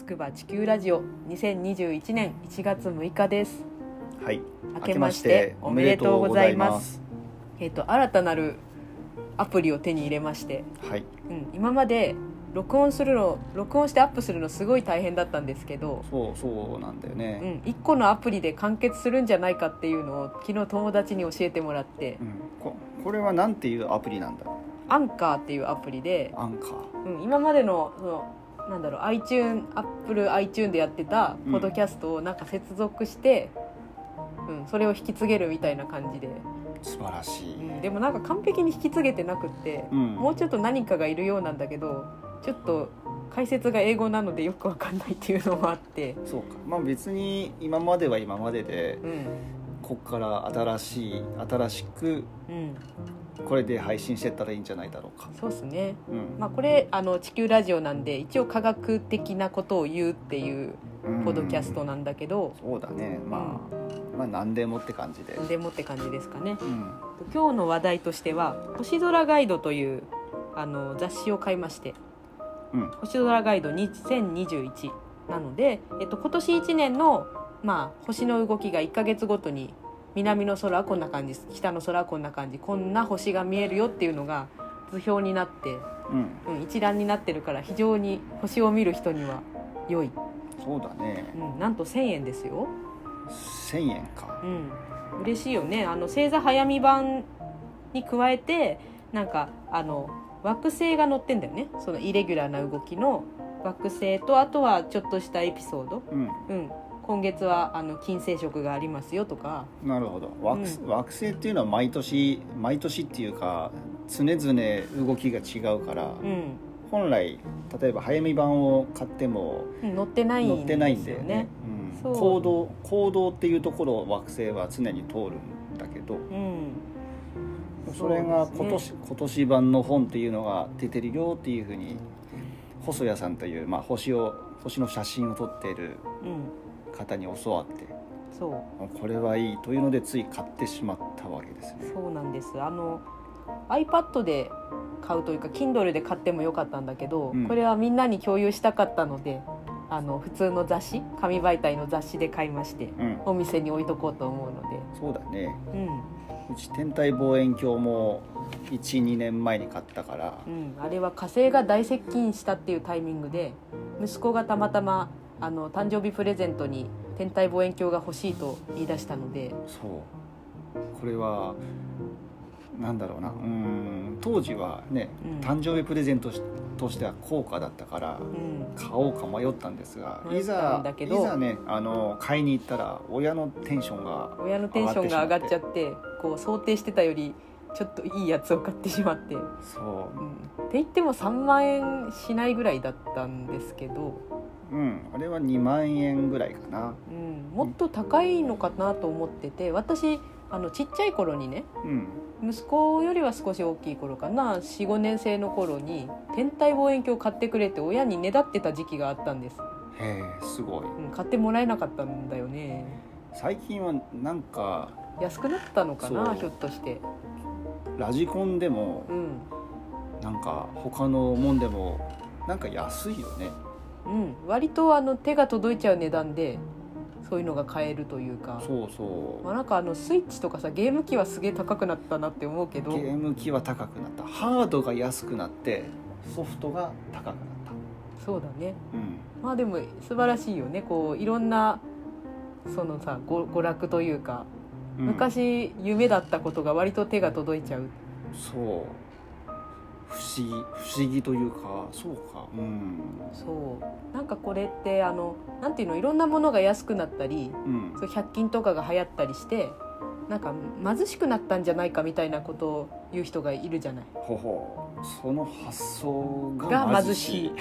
つくば地球ラジオ2021年1月6日ですはい。明けましておめでとうございます。えっ、と新たなるアプリを手に入れまして、はい。うん、今まで録音するの録音してアップするのすごい大変だったんですけど、そうそうなんだようね。ん、1個のアプリで完結するんじゃないかっていうのを昨日友達に教えてもらってうん。ここれはなんていうアプリなんだ。アンカーっていうアプリで、アンカー。うん、今までのそのなんだろう iTune アップル iTune でやってたポッドキャストをなんか接続して、うんそれを引き継げるみたいな感じで、素晴らしい。うん、でもなんか完璧に引き継げてなくって、うん。もうちょっと何かがいるようなんだけどちょっと解説が英語なのでよくわかんないっていうのもあって、そうか。まあ別に今までは今まででうんこっから新しい新しくうん、これで配信してったらいいんじゃないだろうか。そうですね。うん。まあ、これあの地球ラジオなんで一応科学的なことを言うっていううんポッドキャストなんだけど、そうだね。まあまあ何でもって感じで。でもって感じですかね。うん。今日の話題としては「星空ガイド」というあの雑誌を買いましてうん。「星空ガイド2021」なので、えっと、今年1年の、まあ、星の動きが1ヶ月ごとに南の空はこんな感じ北の空はこんな感じこんな星が見えるよっていうのが図表になって、うん。うん、一覧になってるから非常に星を見る人には良い、そうだね。うん、なんと1000円ですよ。千円か。うん、嬉しいよねあの星座早見版に加えてなんかあの惑星が載ってんだよねそのイレギュラーな動きの惑星とあとはちょっとしたエピソード、うん。うん、今月はあの金星食がありますよとか。なるほど。惑,、うん。惑星っていうのは毎年毎年っていうか常々動きが違うから、うん、本来例えば早見版を買ってもうん載ってないんですよだよね、うん、行動行動っていうところを惑星は常に通るんだけどうん。それが今年,、今年版の本っていうのが出てるよっていうふうに細谷さんという、まあ、星を星の写真を撮っているうん方に教わってそう。これはいいというのでつい買ってしまったわけですね。そうなんです。あの iPad で買うというか Kindle で買ってもよかったんだけど、うん。これはみんなに共有したかったのであの普通の雑誌紙媒体の雑誌で買いましてうん、お店に置いとこうと思うので。そうだね。うん、うち天体望遠鏡も12年前に買ったから。うん、あれは火星が大接近したっていうタイミングで息子がたまたまあの誕生日プレゼントに天体望遠鏡が欲しいと言い出したので。そう。これはなんだろうな。うん当時はね、うん。誕生日プレゼントしとしては高価だったからうん。買おうか迷ったんですがいざんだけど。いざねあの買いに行ったら親のテンションが親のテンションが上がっちゃてってこう想定してたよりちょっといいやつを買ってしまって。そう。ん、って言っても3万円しないぐらいだったんですけど、ううん。あれは2万円ぐらいかな。うん、もっと高いのかなと思ってて私あのちっちゃい頃にねうん。息子よりは少し大きい頃かな。45年生の頃に天体望遠鏡を買ってくれって親にねだってた時期があったんです、へえすごい。うん、買ってもらえなかったんだよね。最近はなんか安くなったのかなひょっとして。ラジコンでもうん。なんか他のもんでもなんか安いよねうん割とあの手が届いちゃう値段でそういうのが買えるというか。そうそう。まあ、なんかあのスイッチとかさゲーム機はすげえ高くなったなって思うけど。ゲーム機は高くなった。ハードが安くなってソフトが高くなっそうだね。たうん。まあでも素晴らしいよね。こういろんなそのさご娯楽というか、うん。昔夢だったことが割と手が届いちゃう。そう不思議不思議というかそうか。うん。そう。なんかこれってあのなんていうのいろんなものが安くなったりうん。そう100均とかが流行ったりしてなんか貧しくなったんじゃないかみたいなことを言う人がいるじゃない。ほほその発想がが貧貧しい。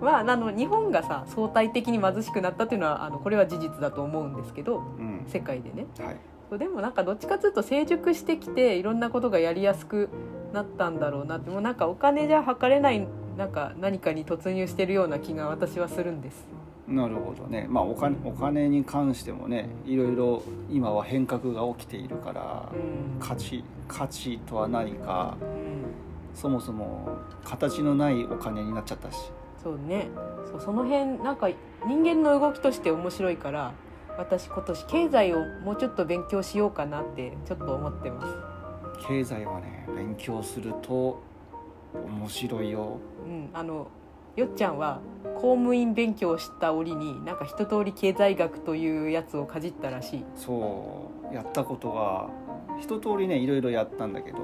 まああの日本がさ相対的に貧しくなったっていうのはあのこれは事実だと思うんですけどうん。世界でね。はいでもなんかどっちかというと成熟してきていろんなことがやりやすくなったんだろうなって。もうなんかお金じゃ測れないなんか何かに突入してるような気が私はするんです。なるほどね。まあお金お金に関してもねいろいろ今は変革が起きているからうん。価値価値とは何かうん。そもそも形のないお金になっちゃったし。そうね。そうその辺なんか人間の動きとして面白いから私今年経済をもうちょっと勉強しようかなってちょっと思ってます。経済はね勉強すると面白いよ。うんあのよっちゃんは公務員勉強をした折になんか一通り経済学というやつをかじったらしい。そうやったことが一通りねいろいろやったんだけど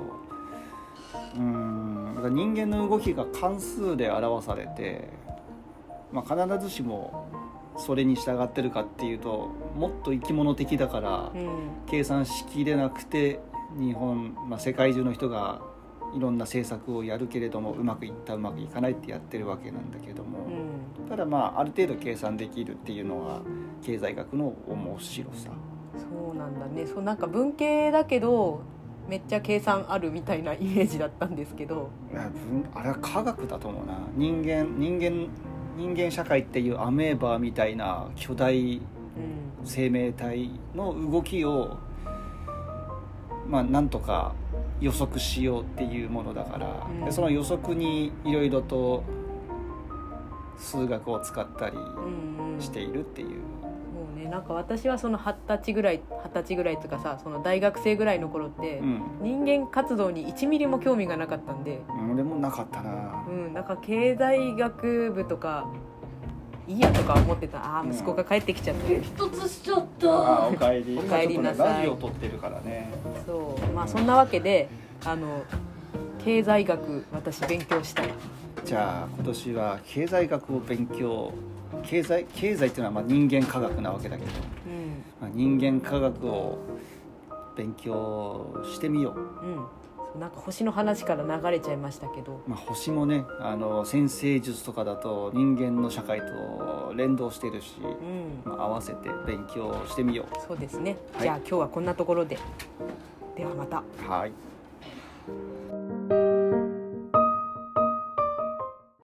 うーん人間の動きが関数で表されて、まあ、必ずしもそれに従ってるかっていうともっと生き物的だからうん。計算しきれなくて日本、まあ、世界中の人がいろんな政策をやるけれどもうまくいったうまくいかないってやってるわけなんだけども、うん。ただまあある程度計算できるっていうのが経済学の面白さ。そうなんだね。そうなんか文系だけどめっちゃ計算あるみたいなイメージだったんですけど。いや文あれは科学だと思うな。人間人間人間社会っていうアメーバみたいな巨大うん。生命体の動きをまあなんとか予測しようっていうものだから、うん。でその予測にいろいろと数学を使ったりしているっていう、もうねなんか私はその二十歳ぐらい二十歳ぐらいとかさその大学生ぐらいの頃って、うん。人間活動に1ミリも興味がなかったんで、俺もなかったな。うん、なんか経済学部とかいいやとか思ってた。ああ息子が帰ってきちゃって、一つしちゃっあたおかえり。おかえりなさい。ラジオ撮ってるからね。そう。まあそんなわけであの経済学私勉強したい。じゃあ今年は経済学を勉強経済経済っていうのはまあ人間科学なわけだけど、うん。まあ、人間科学を勉強してみよう、うん。なんか星の話から流れちゃいましたけど。まあ、星もねあの先生術とかだと人間の社会と連動してるし、うん。まあ、合わせて勉強してみよそうですね、はい。じゃあ今日はこんなところで。ではまた。うはい